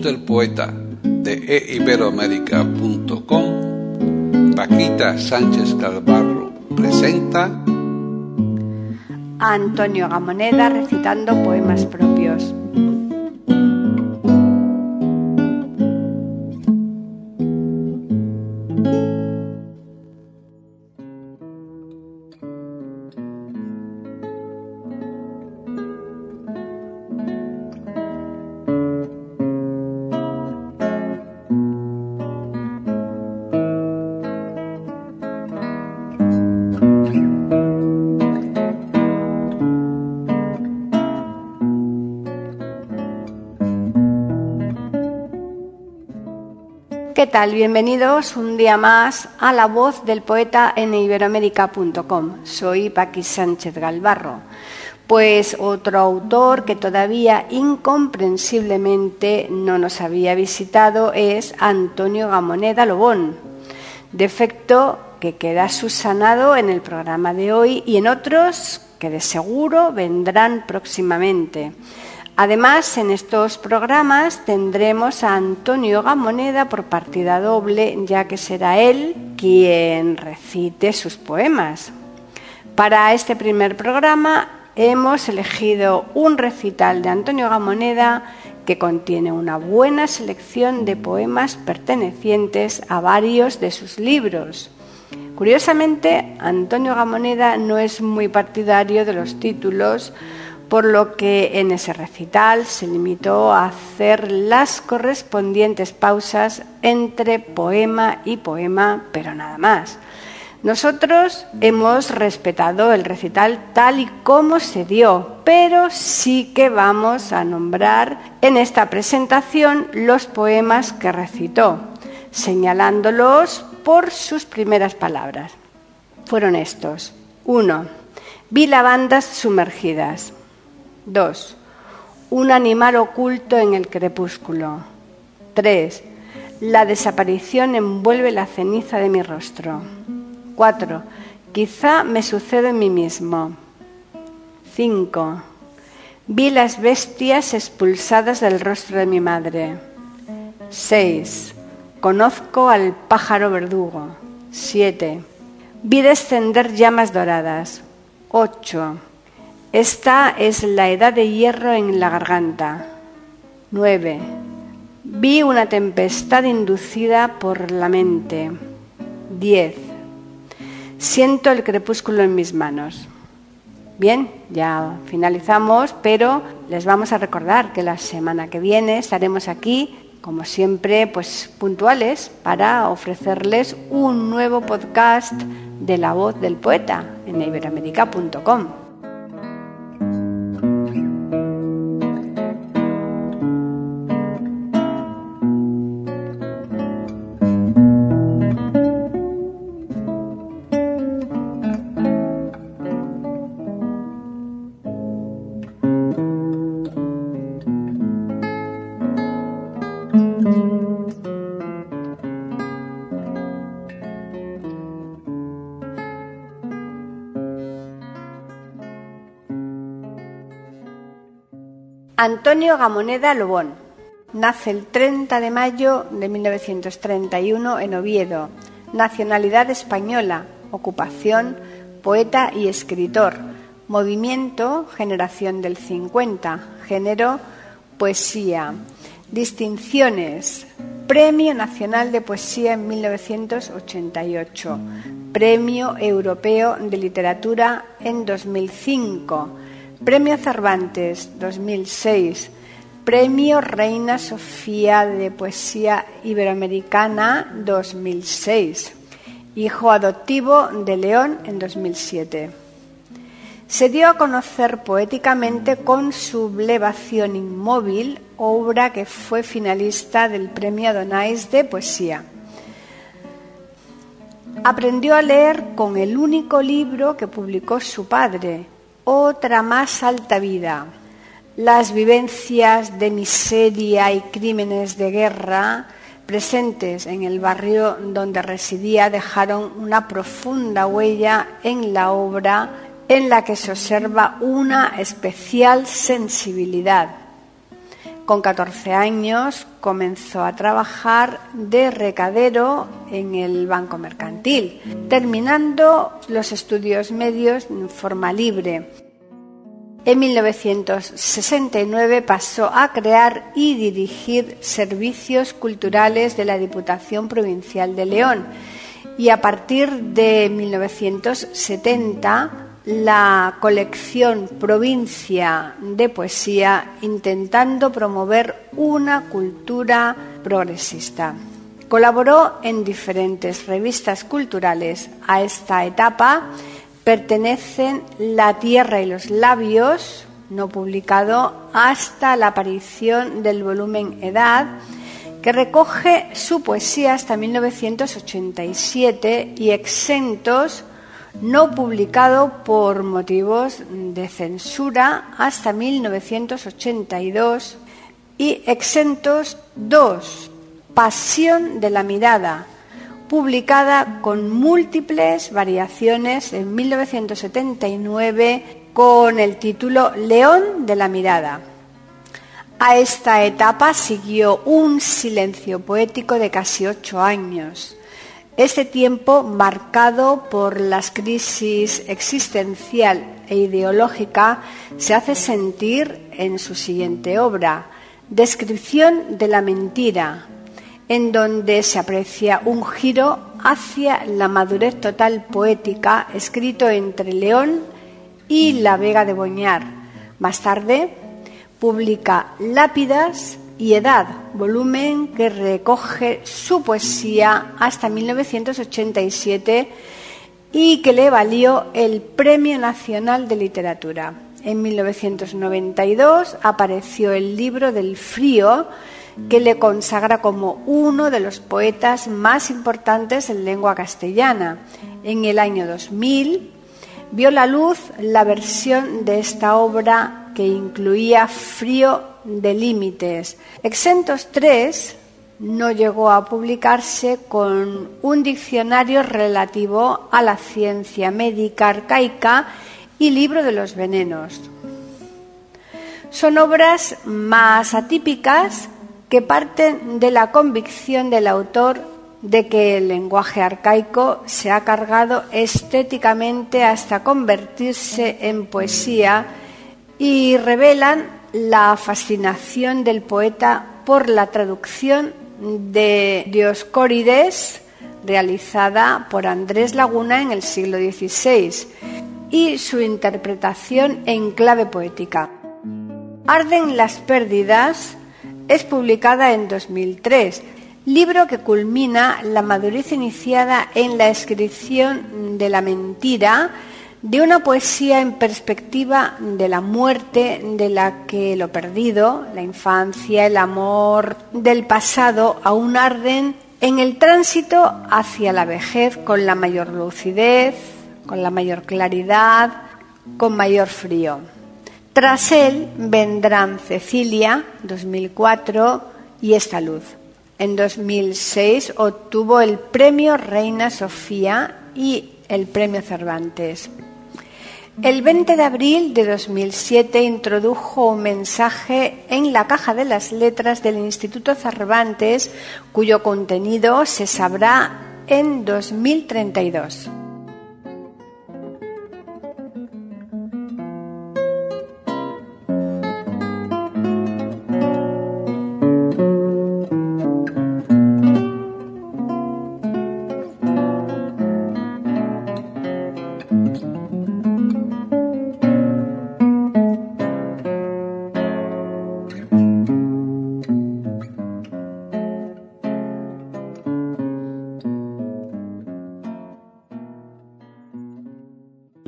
Del poeta de eiberoamérica.com, Paquita Sánchez Calvarro presenta a Antonio Gamoneda recitando poemas propios. Bienvenidos un día más a La Voz del Poeta en iberoamérica.com. Soy Paqui Sánchez Galvarro. Pues otro autor que todavía incomprensiblemente no nos había visitado es Antonio Gamoneda Lobón. Defecto que queda subsanado en el programa de hoy y en otros que de seguro vendrán próximamente. Además, en estos programas tendremos a Antonio Gamoneda por partida doble, ya que será él quien recite sus poemas. Para este primer programa hemos elegido un recital de Antonio Gamoneda que contiene una buena selección de poemas pertenecientes a varios de sus libros. Curiosamente, Antonio Gamoneda no es muy partidario de los títulos, por lo que en ese recital se limitó a hacer las correspondientes pausas entre poema y poema, pero nada más. Nosotros hemos respetado el recital tal y como se dio, pero sí que vamos a nombrar en esta presentación los poemas que recitó, señalándolos por sus primeras palabras. Fueron estos. 1. Vi lavandas sumergidas. 2. Un animal oculto en el crepúsculo. 3. La desaparición envuelve la ceniza de mi rostro. 4. Quizá me sucede en mí mismo. 5. Vi las bestias expulsadas del rostro de mi madre. 6. Conozco al pájaro verdugo. 7. Vi descender llamas doradas. 8. Esta es la edad de hierro en la garganta. 9. Vi una tempestad inducida por la mente. 10. Siento el crepúsculo en mis manos. Bien, ya finalizamos, pero les vamos a recordar que la semana que viene estaremos aquí, como siempre, pues puntuales para ofrecerles un nuevo podcast de la voz del poeta en iberoamérica.com. Antonio Gamoneda Lobón. Nace el 30 de mayo de 1931 en Oviedo. Nacionalidad española. Ocupación, poeta y escritor. Movimiento, generación del 50. Género, poesía. Distinciones. Premio Nacional de Poesía en 1988. Premio Europeo de Literatura en 2005 Premio Cervantes 2006, Premio Reina Sofía de Poesía Iberoamericana 2006 hijo adoptivo de León en 2007. Se dio a conocer poéticamente con Sublevación Inmóvil, obra que fue finalista del Premio Adonais de Poesía. Aprendió a leer con el único libro que publicó su padre, Otra más alta vida. Las vivencias de miseria y crímenes de guerra presentes en el barrio donde residía dejaron una profunda huella en la obra en la que se observa una especial sensibilidad. Con 14 años comenzó a trabajar de recadero en el Banco Mercantil, terminando los estudios medios en forma libre. En 1969 pasó a crear y dirigir servicios culturales de la Diputación Provincial de León y a partir de 1970 la colección Provincia de Poesía intentando promover una cultura progresista. Colaboró en diferentes revistas culturales. A esta etapa pertenecen La Tierra y los Labios, no publicado hasta la aparición del volumen Edad, que recoge su poesía hasta 1987 y Exentos, no publicado por motivos de censura hasta 1982 y Exentos 2, Pasión de la mirada, publicada con múltiples variaciones en 1979 con el título León de la mirada. A esta etapa siguió un silencio poético de casi ocho años este tiempo, marcado por las crisis existencial e ideológica, se hace sentir en su siguiente obra, Descripción de la mentira, en donde se aprecia un giro hacia la madurez total poética, escrito entre León y la Vega de Boñar. Más tarde, publica Lápidas y Edad, volumen que recoge su poesía hasta 1987 y que le valió el Premio Nacional de Literatura. En 1992 apareció el libro del frío, que le consagra como uno de los poetas más importantes en lengua castellana. En el año 2000 vio la luz la versión de esta obra que incluía Frío de límites. Exentos 3 no llegó a publicarse con un diccionario relativo a la ciencia médica arcaica y libro de los venenos. Son obras más atípicas que parten de la convicción del autor de que el lenguaje arcaico se ha cargado estéticamente hasta convertirse en poesía y revelan la fascinación del poeta por la traducción de Dioscórides realizada por Andrés Laguna en el siglo XVI y su interpretación en clave poética. Arden las pérdidas es publicada en 2003, libro que culmina la madurez iniciada en la escripción de la mentira de una poesía en perspectiva de la muerte, de la que lo perdido, la infancia, el amor del pasado aún arden en el tránsito hacia la vejez con la mayor lucidez, con la mayor claridad, con mayor frío. Tras él vendrán Cecilia, 2004, y esta luz. En 2006 obtuvo el premio Reina Sofía y el premio Cervantes. El 20 de abril de 2007 introdujo un mensaje en la caja de las letras del Instituto Cervantes, cuyo contenido se sabrá en 2032.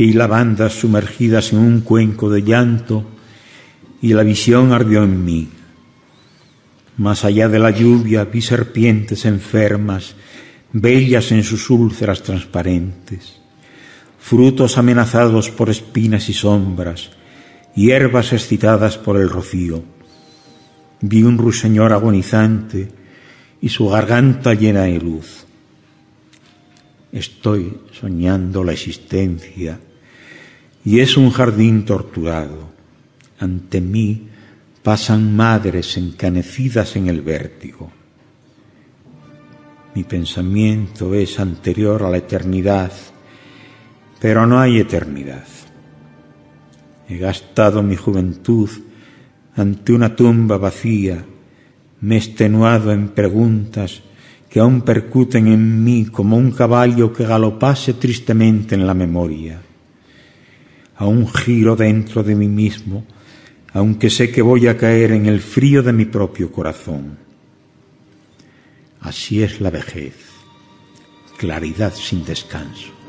Vi lavandas sumergidas en un cuenco de llanto y la visión ardió en mí. Más allá de la lluvia vi serpientes enfermas, bellas en sus úlceras transparentes, frutos amenazados por espinas y sombras, hierbas excitadas por el rocío. Vi un ruiseñor agonizante y su garganta llena de luz. Estoy soñando la existencia y es un jardín torturado. Ante mí pasan madres encanecidas en el vértigo. Mi pensamiento es anterior a la eternidad, pero no hay eternidad. He gastado mi juventud ante una tumba vacía, me he extenuado en preguntas que aún percuten en mí como un caballo que galopase tristemente en la memoria. Aún giro dentro de mí mismo, aunque sé que voy a caer en el frío de mi propio corazón. Así es la vejez, claridad sin descanso.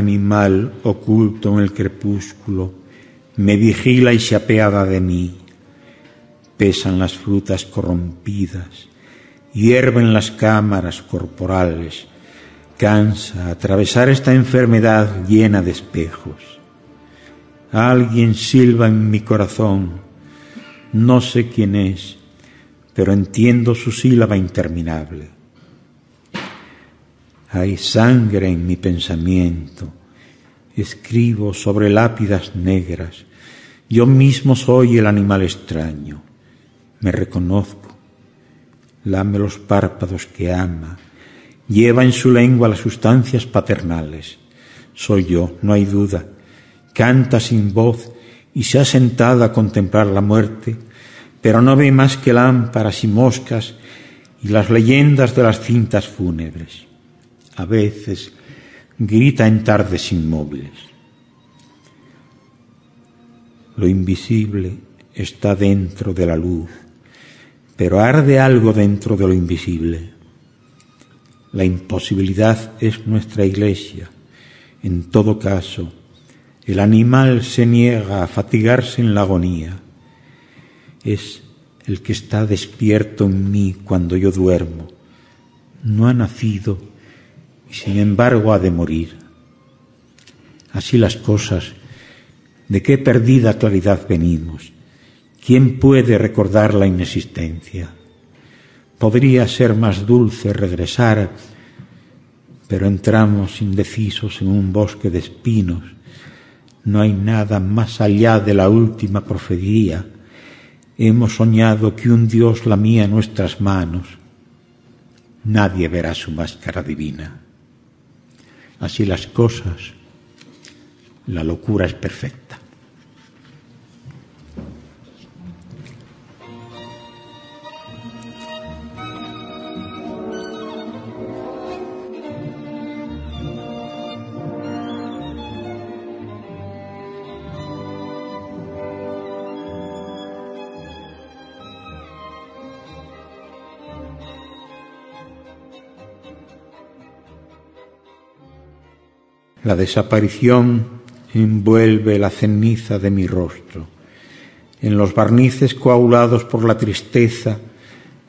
Animal oculto en el crepúsculo me vigila y se apeada de mí. Pesan las frutas corrompidas, hierven las cámaras corporales, cansa atravesar esta enfermedad llena de espejos. Alguien silba en mi corazón, no sé quién es, pero entiendo su sílaba interminable. Hay sangre en mi pensamiento. Escribo sobre lápidas negras. Yo mismo soy el animal extraño. Me reconozco. Lame los párpados que ama. Lleva en su lengua las sustancias paternales. Soy yo, no hay duda. Canta sin voz y se ha sentado a contemplar la muerte, pero no ve más que lámparas y moscas y las leyendas de las cintas fúnebres a veces grita en tardes inmóviles. Lo invisible está dentro de la luz, pero arde algo dentro de lo invisible. La imposibilidad es nuestra iglesia. En todo caso, el animal se niega a fatigarse en la agonía. Es el que está despierto en mí cuando yo duermo. No ha nacido y sin embargo ha de morir. Así las cosas, ¿de qué perdida claridad venimos? ¿Quién puede recordar la inexistencia? Podría ser más dulce regresar, pero entramos indecisos en un bosque de espinos. No hay nada más allá de la última profecía. Hemos soñado que un Dios lamía nuestras manos. Nadie verá su máscara divina así las cosas, la locura es perfecta. La desaparición envuelve la ceniza de mi rostro. En los barnices coagulados por la tristeza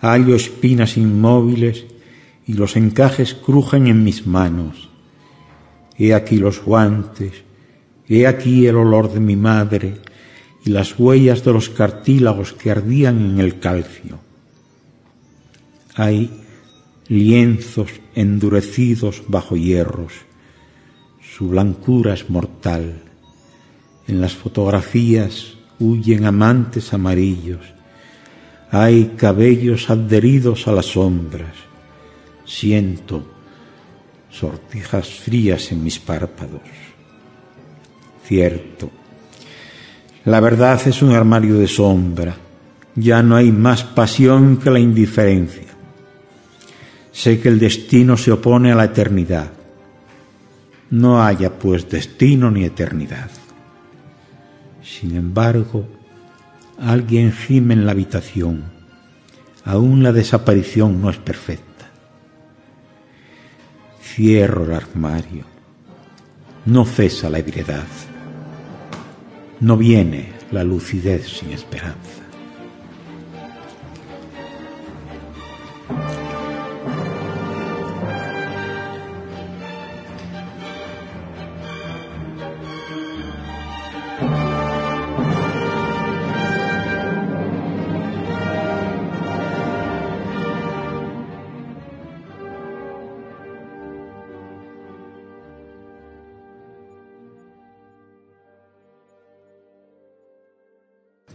hallo espinas inmóviles y los encajes crujen en mis manos. He aquí los guantes, he aquí el olor de mi madre y las huellas de los cartílagos que ardían en el calcio. Hay lienzos endurecidos bajo hierros. Su blancura es mortal. En las fotografías huyen amantes amarillos. Hay cabellos adheridos a las sombras. Siento sortijas frías en mis párpados. Cierto. La verdad es un armario de sombra. Ya no hay más pasión que la indiferencia. Sé que el destino se opone a la eternidad. No haya pues destino ni eternidad. Sin embargo, alguien gime en la habitación. Aún la desaparición no es perfecta. Cierro el armario. No cesa la ebriedad. No viene la lucidez sin esperanza.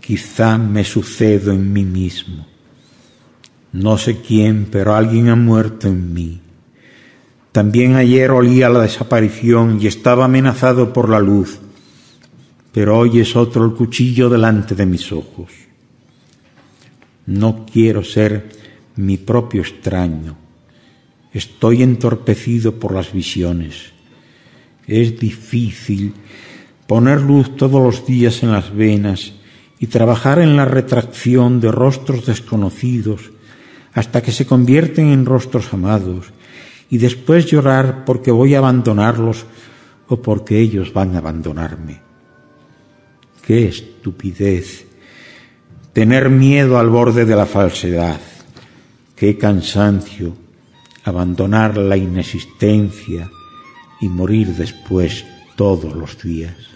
Quizá me sucedo en mí mismo. No sé quién, pero alguien ha muerto en mí. También ayer olía la desaparición y estaba amenazado por la luz, pero hoy es otro el cuchillo delante de mis ojos. No quiero ser mi propio extraño. Estoy entorpecido por las visiones. Es difícil poner luz todos los días en las venas y trabajar en la retracción de rostros desconocidos hasta que se convierten en rostros amados y después llorar porque voy a abandonarlos o porque ellos van a abandonarme. Qué estupidez tener miedo al borde de la falsedad, qué cansancio abandonar la inexistencia y morir después todos los días.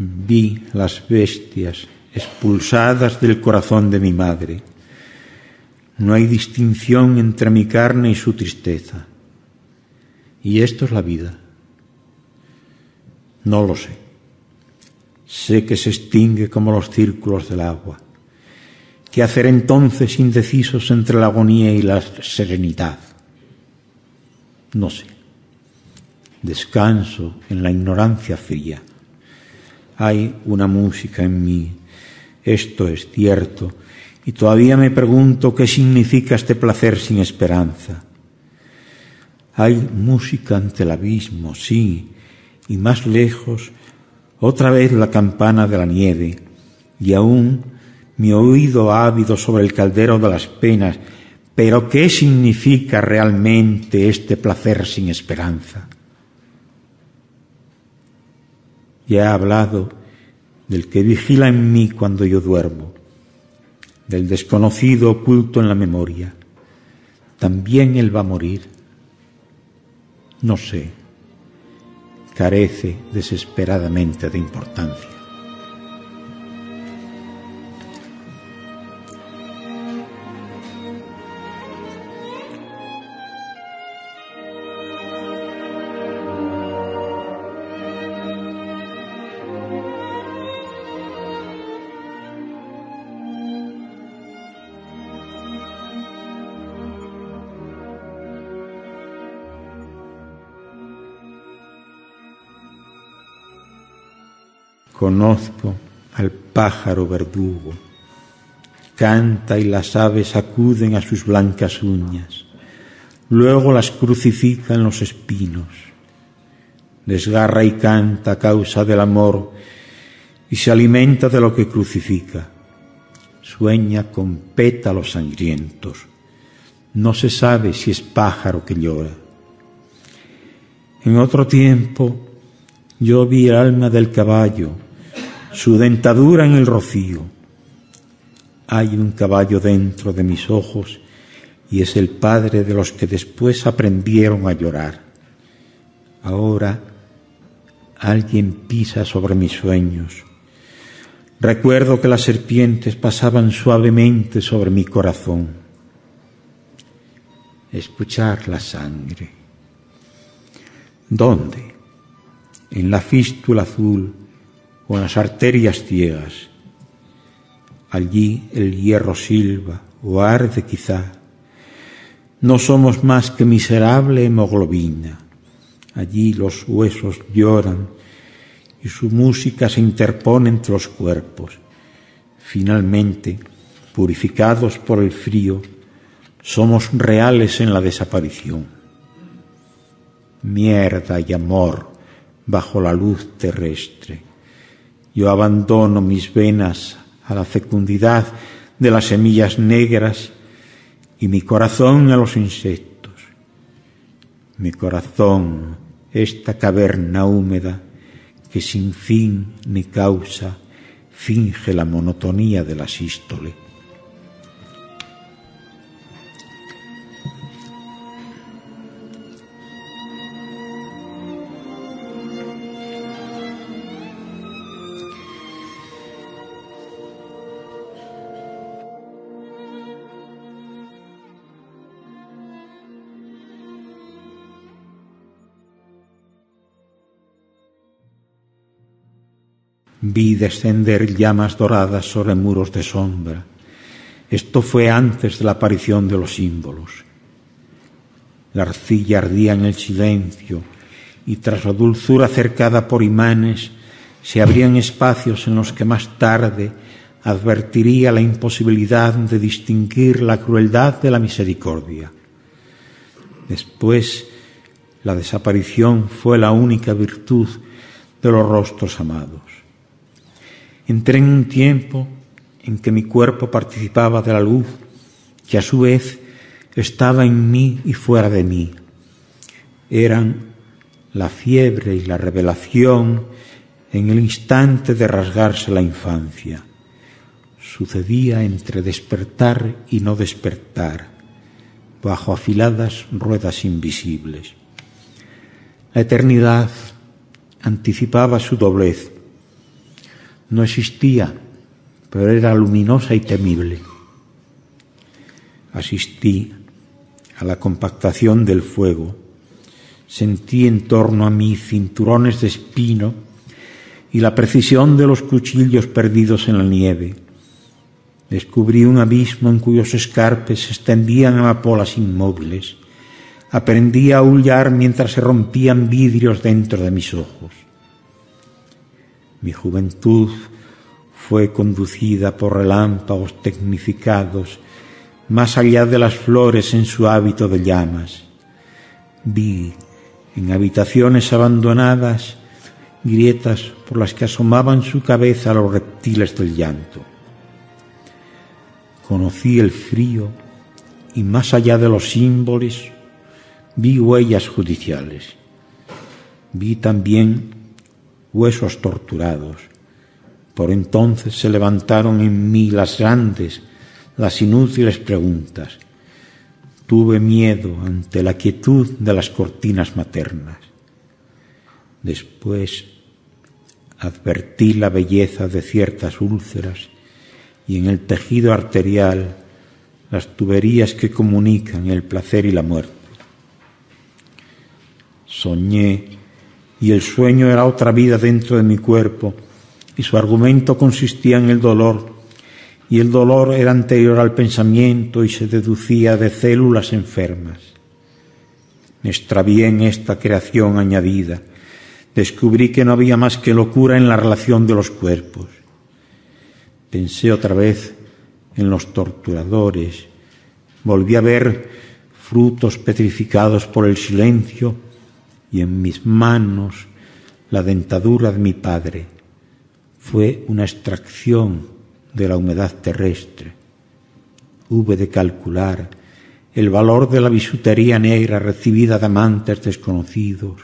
vi las bestias expulsadas del corazón de mi madre. No hay distinción entre mi carne y su tristeza. Y esto es la vida. No lo sé. Sé que se extingue como los círculos del agua. ¿Qué hacer entonces indecisos entre la agonía y la serenidad? No sé. Descanso en la ignorancia fría hay una música en mí. Esto es cierto. Y todavía me pregunto qué significa este placer sin esperanza. Hay música ante el abismo, sí, y más lejos, otra vez la campana de la nieve, y aún mi oído ávido sobre el caldero de las penas, pero ¿qué significa realmente este placer sin esperanza? Ya he hablado del que vigila en mí cuando yo duermo, del desconocido oculto en la memoria. También él va a morir. No sé. Carece desesperadamente de importancia. Conozco al pájaro verdugo. Canta y las aves acuden a sus blancas uñas. Luego las crucifican los espinos. Desgarra y canta a causa del amor y se alimenta de lo que crucifica. Sueña con pétalos sangrientos. No se sabe si es pájaro que llora. En otro tiempo yo vi el alma del caballo, su dentadura en el rocío. Hay un caballo dentro de mis ojos y es el padre de los que después aprendieron a llorar. Ahora alguien pisa sobre mis sueños. Recuerdo que las serpientes pasaban suavemente sobre mi corazón. Escuchar la sangre. ¿Dónde? En la fístula azul en las arterias ciegas. Allí el hierro silba o arde quizá. No somos más que miserable hemoglobina. Allí los huesos lloran y su música se interpone entre los cuerpos. Finalmente, purificados por el frío, somos reales en la desaparición. Mierda y amor bajo la luz terrestre. Yo abandono mis venas a la fecundidad de las semillas negras y mi corazón a los insectos. Mi corazón, esta caverna húmeda que sin fin ni causa finge la monotonía de la sístole. Vi descender llamas doradas sobre muros de sombra. Esto fue antes de la aparición de los símbolos. La arcilla ardía en el silencio y tras la dulzura cercada por imanes se abrían espacios en los que más tarde advertiría la imposibilidad de distinguir la crueldad de la misericordia. Después, la desaparición fue la única virtud de los rostros amados. Entré en un tiempo en que mi cuerpo participaba de la luz, que a su vez estaba en mí y fuera de mí. Eran la fiebre y la revelación en el instante de rasgarse la infancia. Sucedía entre despertar y no despertar, bajo afiladas ruedas invisibles. La eternidad anticipaba su doblez no existía, pero era luminosa y temible. Asistí a la compactación del fuego, sentí en torno a mí cinturones de espino y la precisión de los cuchillos perdidos en la nieve. Descubrí un abismo en cuyos escarpes se extendían amapolas inmóviles. Aprendí a aullar mientras se rompían vidrios dentro de mis ojos. Mi juventud fue conducida por relámpagos tecnificados más allá de las flores en su hábito de llamas. Vi en habitaciones abandonadas grietas por las que asomaban su cabeza los reptiles del llanto. Conocí el frío y más allá de los símbolos vi huellas judiciales. Vi también huesos torturados. Por entonces se levantaron en mí las grandes, las inútiles preguntas. Tuve miedo ante la quietud de las cortinas maternas. Después advertí la belleza de ciertas úlceras y en el tejido arterial las tuberías que comunican el placer y la muerte. Soñé y el sueño era otra vida dentro de mi cuerpo, y su argumento consistía en el dolor, y el dolor era anterior al pensamiento y se deducía de células enfermas. Me extravié en esta creación añadida, Descubrí que no había más que locura en la relación de los cuerpos. Pensé otra vez en los torturadores. Volví a ver frutos petrificados por el silencio y en mis manos la dentadura de mi padre. Fue una extracción de la humedad terrestre. Hube de calcular el valor de la bisutería negra recibida de amantes desconocidos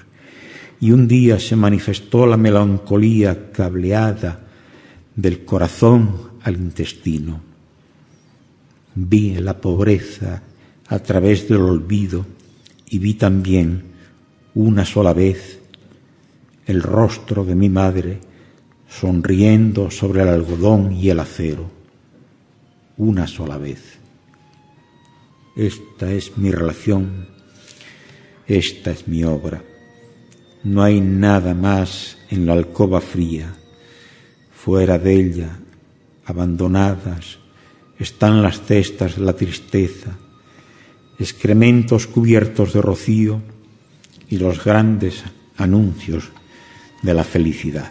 y un día se manifestó la melancolía cableada del corazón al intestino. Vi la pobreza a través del olvido y vi también una sola vez el rostro de mi madre sonriendo sobre el algodón y el acero. Una sola vez. Esta es mi relación, esta es mi obra. No hay nada más en la alcoba fría. Fuera de ella, abandonadas, están las cestas de la tristeza, excrementos cubiertos de rocío y los grandes anuncios de la felicidad.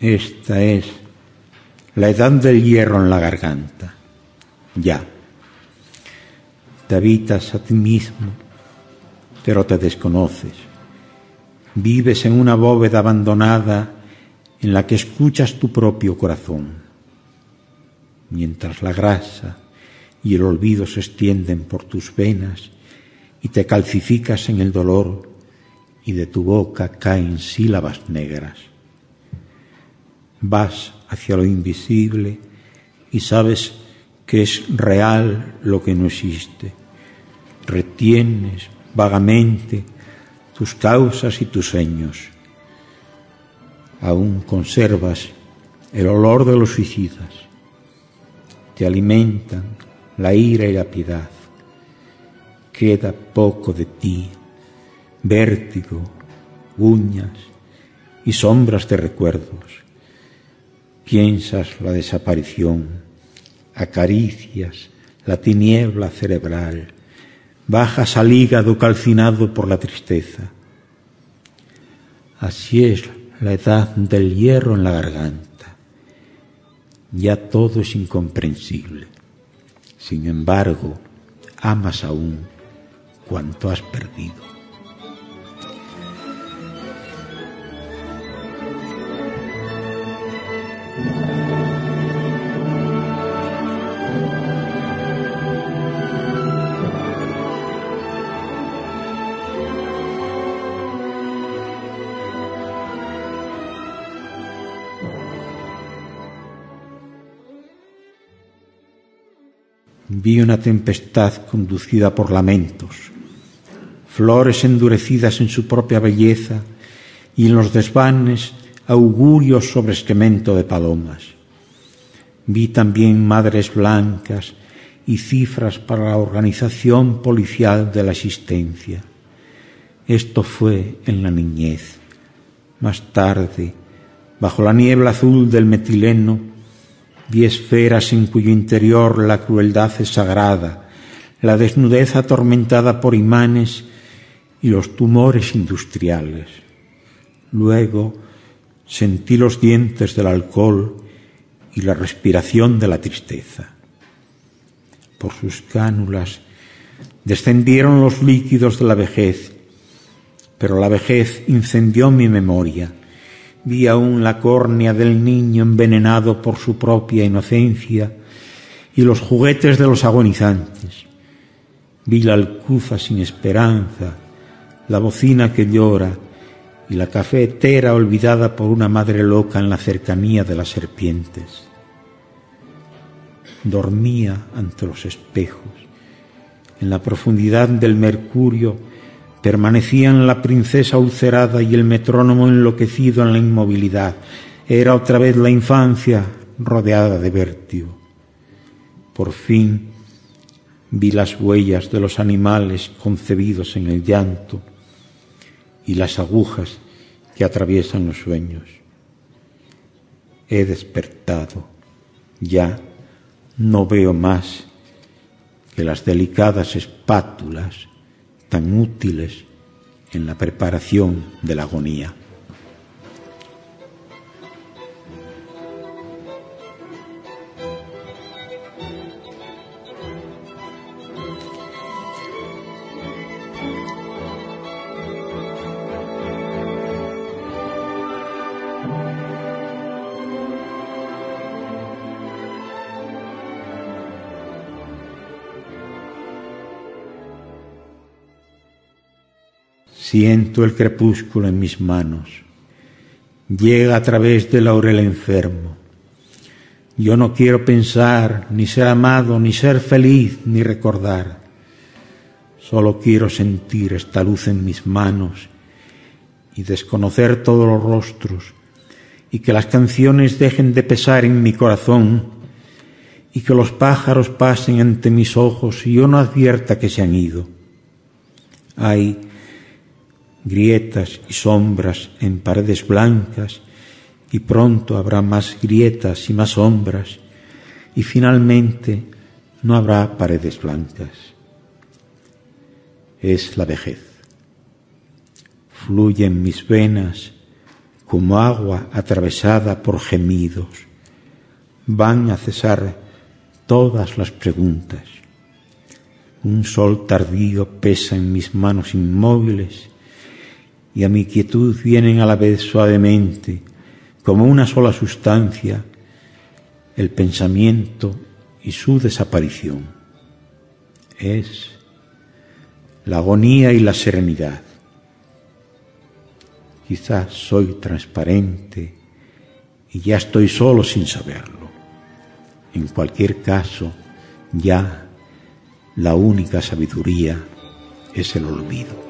Esta es la edad del hierro en la garganta. Ya. Te habitas a ti mismo, pero te desconoces. Vives en una bóveda abandonada en la que escuchas tu propio corazón. Mientras la grasa y el olvido se extienden por tus venas y te calcificas en el dolor y de tu boca caen sílabas negras vas hacia lo invisible y sabes que es real lo que no existe. Retienes vagamente tus causas y tus sueños. Aún conservas el olor de los suicidas. Te alimentan la ira y la piedad. Queda poco de ti, vértigo, uñas y sombras de recuerdos piensas la desaparición, acaricias la tiniebla cerebral, bajas al hígado calcinado por la tristeza. Así es la edad del hierro en la garganta. Ya todo es incomprensible. Sin embargo, amas aún cuanto has perdido. Vi una tempestad conducida por lamentos, flores endurecidas en su propia belleza y en los desvanes augurios sobre excremento de palomas. Vi también madres blancas y cifras para la organización policial de la existencia. Esto fue en la niñez. Más tarde, bajo la niebla azul del metileno, vi esferas en cuyo interior la crueldad es sagrada, la desnudez atormentada por imanes y los tumores industriales. Luego sentí los dientes del alcohol y la respiración de la tristeza. Por sus cánulas descendieron los líquidos de la vejez, pero la vejez incendió mi memoria Vi aún la córnea del niño envenenado por su propia inocencia y los juguetes de los agonizantes. Vi la alcufa sin esperanza, la bocina que llora y la cafetera olvidada por una madre loca en la cercanía de las serpientes. Dormía ante los espejos. En la profundidad del mercurio permanecían la princesa ulcerada y el metrónomo enloquecido en la inmovilidad. Era otra vez la infancia rodeada de vértigo. Por fin vi las huellas de los animales concebidos en el llanto y las agujas que atraviesan los sueños. He despertado, ya no veo más que las delicadas espátulas tan útiles en la preparación de la agonía. Siento el crepúsculo en mis manos. Llega a través del laurel enfermo. Yo no quiero pensar, ni ser amado, ni ser feliz, ni recordar. Solo quiero sentir esta luz en mis manos y desconocer todos los rostros y que las canciones dejen de pesar en mi corazón y que los pájaros pasen ante mis ojos y yo no advierta que se han ido. Hay grietas y sombras en paredes blancas, y pronto habrá más grietas y más sombras, y finalmente no habrá paredes blancas. Es la vejez. Fluye en mis venas como agua atravesada por gemidos. Van a cesar todas las preguntas. Un sol tardío pesa en mis manos inmóviles y a mi quietud vienen a la vez suavemente, como una sola sustancia, el pensamiento y su desaparición. Es la agonía y la serenidad. Quizás soy transparente y ya estoy solo sin saberlo. En cualquier caso, ya la única sabiduría es el olvido.